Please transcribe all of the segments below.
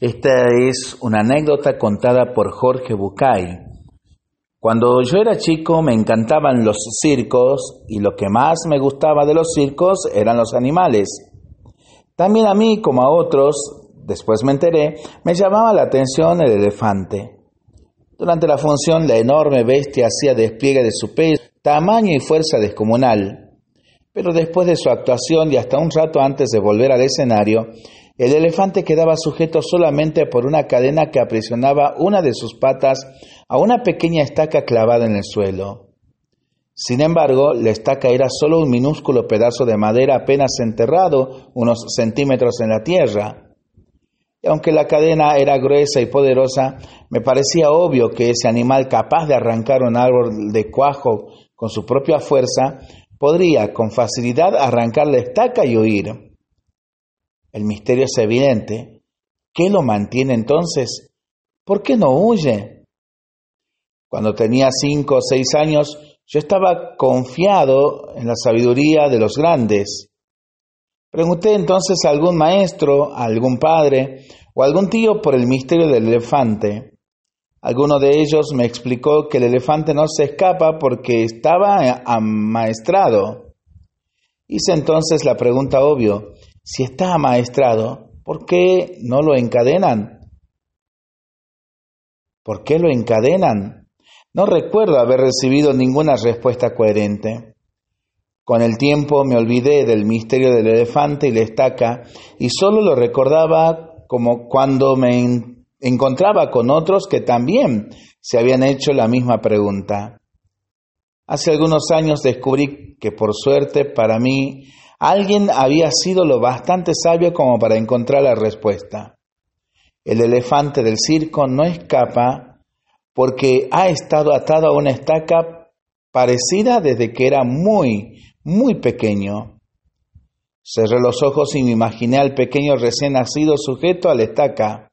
Esta es una anécdota contada por Jorge Bucay. Cuando yo era chico me encantaban los circos y lo que más me gustaba de los circos eran los animales. También a mí, como a otros, después me enteré, me llamaba la atención el elefante. Durante la función la enorme bestia hacía despliegue de su peso, tamaño y fuerza descomunal. Pero después de su actuación y hasta un rato antes de volver al escenario, el elefante quedaba sujeto solamente por una cadena que aprisionaba una de sus patas a una pequeña estaca clavada en el suelo. Sin embargo, la estaca era solo un minúsculo pedazo de madera apenas enterrado unos centímetros en la tierra. Y aunque la cadena era gruesa y poderosa, me parecía obvio que ese animal capaz de arrancar un árbol de cuajo con su propia fuerza podría con facilidad arrancar la estaca y huir. El misterio es evidente. ¿Qué lo mantiene entonces? ¿Por qué no huye? Cuando tenía cinco o seis años, yo estaba confiado en la sabiduría de los grandes. Pregunté entonces a algún maestro, a algún padre o a algún tío por el misterio del elefante. Alguno de ellos me explicó que el elefante no se escapa porque estaba amaestrado. Hice entonces la pregunta obvio, si está amaestrado, ¿por qué no lo encadenan? ¿Por qué lo encadenan? No recuerdo haber recibido ninguna respuesta coherente. Con el tiempo me olvidé del misterio del elefante y la estaca y solo lo recordaba como cuando me encontraba con otros que también se habían hecho la misma pregunta. Hace algunos años descubrí que por suerte para mí Alguien había sido lo bastante sabio como para encontrar la respuesta. El elefante del circo no escapa porque ha estado atado a una estaca parecida desde que era muy, muy pequeño. Cerré los ojos y me imaginé al pequeño recién nacido sujeto a la estaca.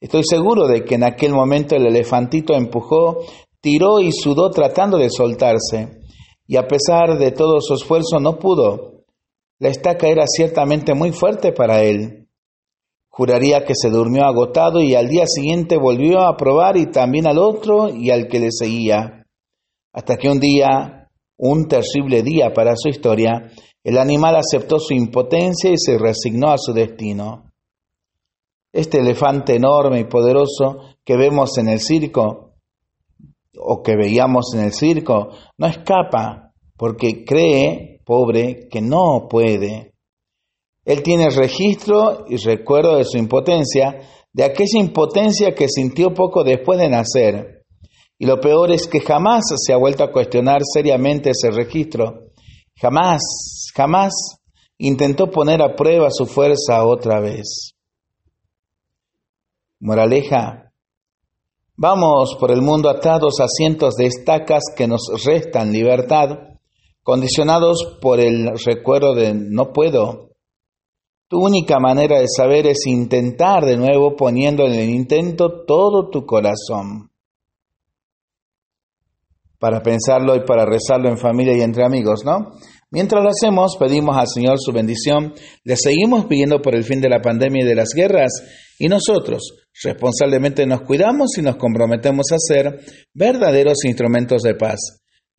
Estoy seguro de que en aquel momento el elefantito empujó, tiró y sudó tratando de soltarse, y a pesar de todo su esfuerzo no pudo. La estaca era ciertamente muy fuerte para él. Juraría que se durmió agotado y al día siguiente volvió a probar y también al otro y al que le seguía. Hasta que un día, un terrible día para su historia, el animal aceptó su impotencia y se resignó a su destino. Este elefante enorme y poderoso que vemos en el circo, o que veíamos en el circo, no escapa porque cree pobre que no puede. Él tiene registro y recuerdo de su impotencia, de aquella impotencia que sintió poco después de nacer. Y lo peor es que jamás se ha vuelto a cuestionar seriamente ese registro. Jamás, jamás intentó poner a prueba su fuerza otra vez. Moraleja, vamos por el mundo atados a cientos de estacas que nos restan libertad condicionados por el recuerdo de no puedo. Tu única manera de saber es intentar de nuevo poniendo en el intento todo tu corazón. Para pensarlo y para rezarlo en familia y entre amigos, ¿no? Mientras lo hacemos, pedimos al Señor su bendición, le seguimos pidiendo por el fin de la pandemia y de las guerras, y nosotros responsablemente nos cuidamos y nos comprometemos a ser verdaderos instrumentos de paz.